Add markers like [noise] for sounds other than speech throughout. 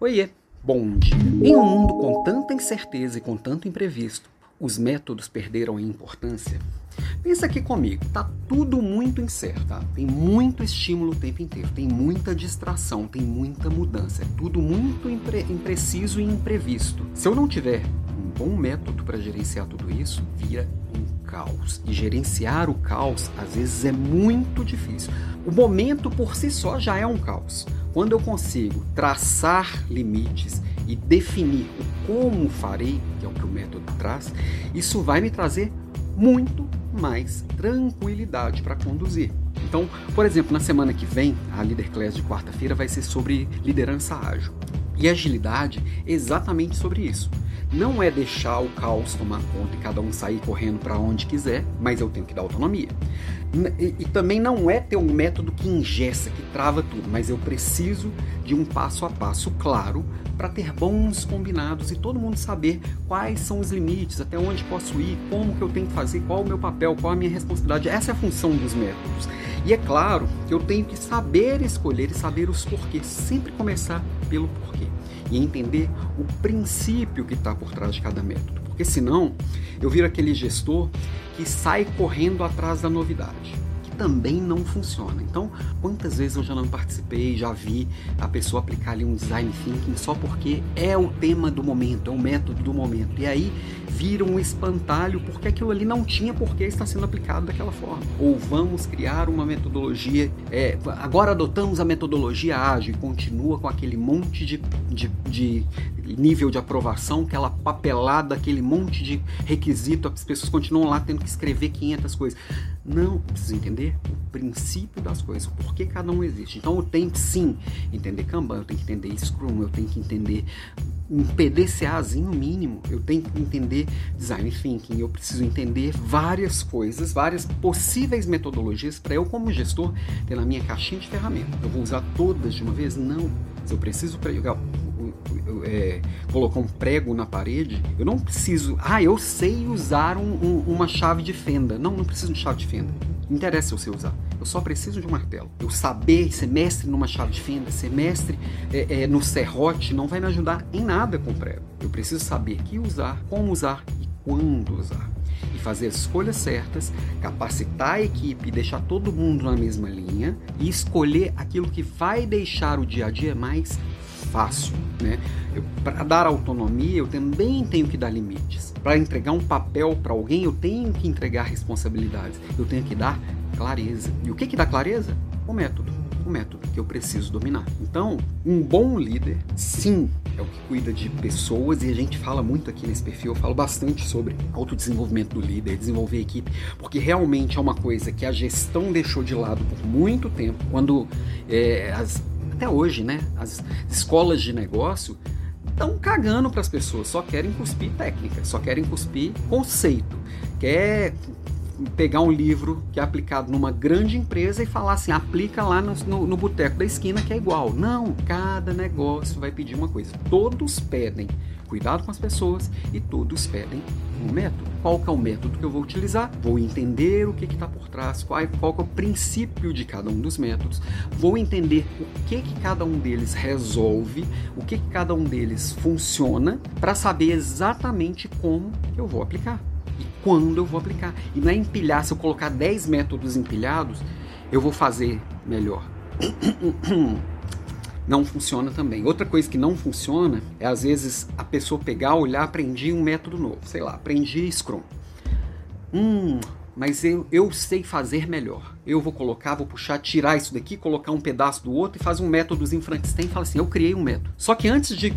Oiê, bom dia. Em um mundo com tanta incerteza e com tanto imprevisto, os métodos perderam a importância? Pensa aqui comigo, tá tudo muito incerto, tá? Tem muito estímulo o tempo inteiro, tem muita distração, tem muita mudança, é tudo muito impre impreciso e imprevisto. Se eu não tiver um bom método para gerenciar tudo isso, vira um caos. E gerenciar o caos às vezes é muito difícil. O momento por si só já é um caos. Quando eu consigo traçar limites e definir o como farei, que é o que o método traz, isso vai me trazer muito mais tranquilidade para conduzir. Então, por exemplo, na semana que vem, a Leader Class de quarta-feira vai ser sobre liderança ágil. E agilidade é exatamente sobre isso. Não é deixar o caos tomar conta e cada um sair correndo para onde quiser, mas eu tenho que dar autonomia. E, e, também não é ter um método que ingessa, que trava tudo, mas eu preciso de um passo a passo claro para ter bons combinados e todo mundo saber quais são os limites, até onde posso ir, como que eu tenho que fazer, qual o meu papel, qual a minha responsabilidade. Essa é a função dos métodos. E é claro que eu tenho que saber escolher e saber os porquês, sempre começar pelo porquê e entender o princípio que está por trás de cada método. Porque senão eu viro aquele gestor que sai correndo atrás da novidade também não funciona. Então, quantas vezes eu já não participei, já vi a pessoa aplicar ali um design thinking só porque é o tema do momento, é o método do momento. E aí vira um espantalho porque aquilo ali não tinha por que estar sendo aplicado daquela forma. Ou vamos criar uma metodologia, é, agora adotamos a metodologia ágil e continua com aquele monte de, de, de nível de aprovação, aquela papelada, aquele monte de requisito, as pessoas continuam lá tendo que escrever 500 coisas. Não, precisa entender o princípio das coisas, o porquê cada um existe. Então eu tenho que sim entender Kanban, eu tenho que entender Scrum, eu tenho que entender um PDCAzinho mínimo, eu tenho que entender Design Thinking, eu preciso entender várias coisas, várias possíveis metodologias para eu, como gestor, ter na minha caixinha de ferramentas. Eu vou usar todas de uma vez? Não. Se eu preciso é, colocar um prego na parede, eu não preciso. Ah, eu sei usar um, um, uma chave de fenda. Não, não preciso de chave de fenda. Não interessa eu sei usar. Eu só preciso de um martelo. Eu saber ser mestre numa chave de fenda, ser mestre é, é, no serrote, não vai me ajudar em nada com o prego. Eu preciso saber que usar, como usar e quando usar. E fazer as escolhas certas, capacitar a equipe, deixar todo mundo na mesma linha e escolher aquilo que vai deixar o dia a dia mais fácil, né? Para dar autonomia, eu também tenho que dar limites. Para entregar um papel para alguém, eu tenho que entregar responsabilidades. Eu tenho que dar clareza. E o que que dá clareza? O método. O método que eu preciso dominar. Então, um bom líder, sim, é o que cuida de pessoas e a gente fala muito aqui nesse perfil, eu falo bastante sobre autodesenvolvimento do líder, desenvolver equipe, porque realmente é uma coisa que a gestão deixou de lado por muito tempo, quando é, as até hoje, né? As escolas de negócio estão cagando para as pessoas, só querem cuspir técnica, só querem cuspir conceito. Quer pegar um livro que é aplicado numa grande empresa e falar assim, aplica lá no, no, no boteco da esquina que é igual. Não, cada negócio vai pedir uma coisa. Todos pedem cuidado com as pessoas e todos pedem um método. Qual que é o método que eu vou utilizar? Vou entender o que está por trás, qual, qual é o princípio de cada um dos métodos, vou entender o que, que cada um deles resolve, o que, que cada um deles funciona, para saber exatamente como eu vou aplicar e quando eu vou aplicar. E não é empilhar, se eu colocar 10 métodos empilhados, eu vou fazer melhor. [clears throat] não funciona também. Outra coisa que não funciona é às vezes a pessoa pegar, olhar, aprender um método novo, sei lá, aprendi Scrum. Hum, mas eu, eu sei fazer melhor eu vou colocar, vou puxar, tirar isso daqui, colocar um pedaço do outro e fazer um métodozinho Frankenstein e fala assim, eu criei um método. Só que antes de,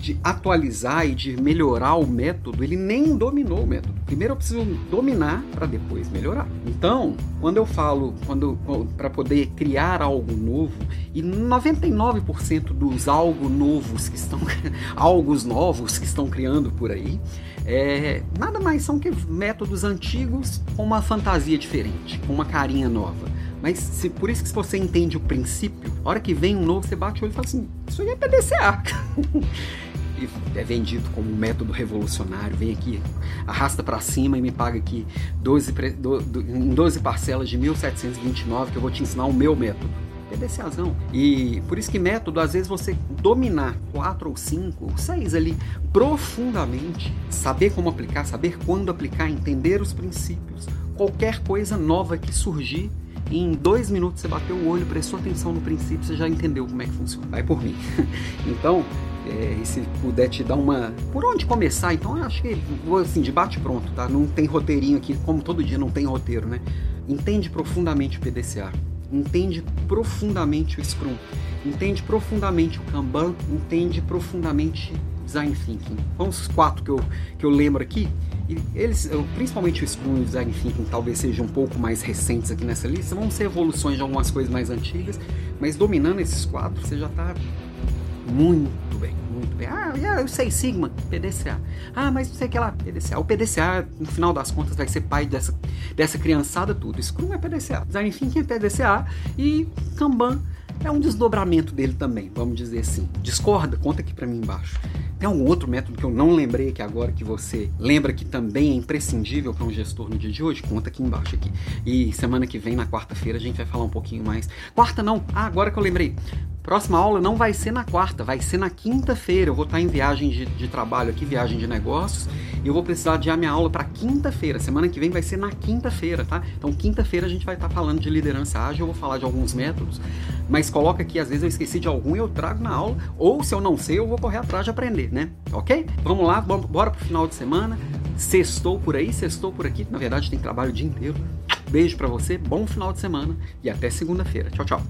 de atualizar e de melhorar o método, ele nem dominou o método. Primeiro eu preciso dominar para depois melhorar. Então, quando eu falo, quando para poder criar algo novo, e 99% dos algo novos que estão, [laughs] algos novos que estão criando por aí, é, nada mais são que métodos antigos com uma fantasia diferente, com uma carinha nova. Mas se, por isso que se você entende o princípio, a hora que vem um novo, você bate o olho e fala assim, isso aí é PDCA. [laughs] é vendido como um método revolucionário. Vem aqui, arrasta para cima e me paga aqui 12, do, do, em 12 parcelas de 1.729 que eu vou te ensinar o meu método. PDCAzão. E por isso que método, às vezes você dominar quatro ou cinco, seis ali profundamente, saber como aplicar, saber quando aplicar, entender os princípios, qualquer coisa nova que surgir, em dois minutos você bateu o olho, prestou atenção no princípio, você já entendeu como é que funciona. Vai por mim. [laughs] então, é, e se puder te dar uma. Por onde começar? Então, eu acho que vou assim, de bate pronto, tá? Não tem roteirinho aqui, como todo dia não tem roteiro, né? Entende profundamente o PDCA. Entende profundamente o Scrum. Entende profundamente o Kanban. Entende profundamente Design Thinking. Vamos os quatro que eu, que eu lembro aqui. E eles, principalmente o Scrum e o Design Thinking, talvez sejam um pouco mais recentes aqui nessa lista. Vão ser evoluções de algumas coisas mais antigas. Mas dominando esses quatro, você já está muito Ah, eu sei Sigma, PDCA. Ah, mas não sei o que lá, PDCA. O PDCA, no final das contas, vai ser pai dessa, dessa criançada tudo. Scrum é PDCA, Design Thinking é PDCA e Kanban é um desdobramento dele também, vamos dizer assim. Discorda? Conta aqui para mim embaixo. Tem algum outro método que eu não lembrei aqui agora que você lembra que também é imprescindível para um gestor no dia de hoje? Conta aqui embaixo aqui. E semana que vem, na quarta-feira, a gente vai falar um pouquinho mais. Quarta não, ah, agora que eu lembrei. Próxima aula não vai ser na quarta, vai ser na quinta-feira. Eu vou estar em viagem de, de, trabalho aqui, viagem de negócios, e eu vou precisar adiar minha aula para quinta-feira. Semana que vem vai ser na quinta-feira, tá? Então, quinta-feira a gente vai estar falando de liderança ágil, eu vou falar de alguns métodos, mas coloca aqui, às vezes eu esqueci de algum e eu trago na aula, ou se eu não sei, eu vou correr atrás de aprender, né? Ok? Vamos lá, bora pro final de semana. Sextou por aí, sextou por aqui. Na verdade, tem trabalho o dia inteiro. Beijo para você, bom final de semana e até segunda-feira. Tchau, tchau.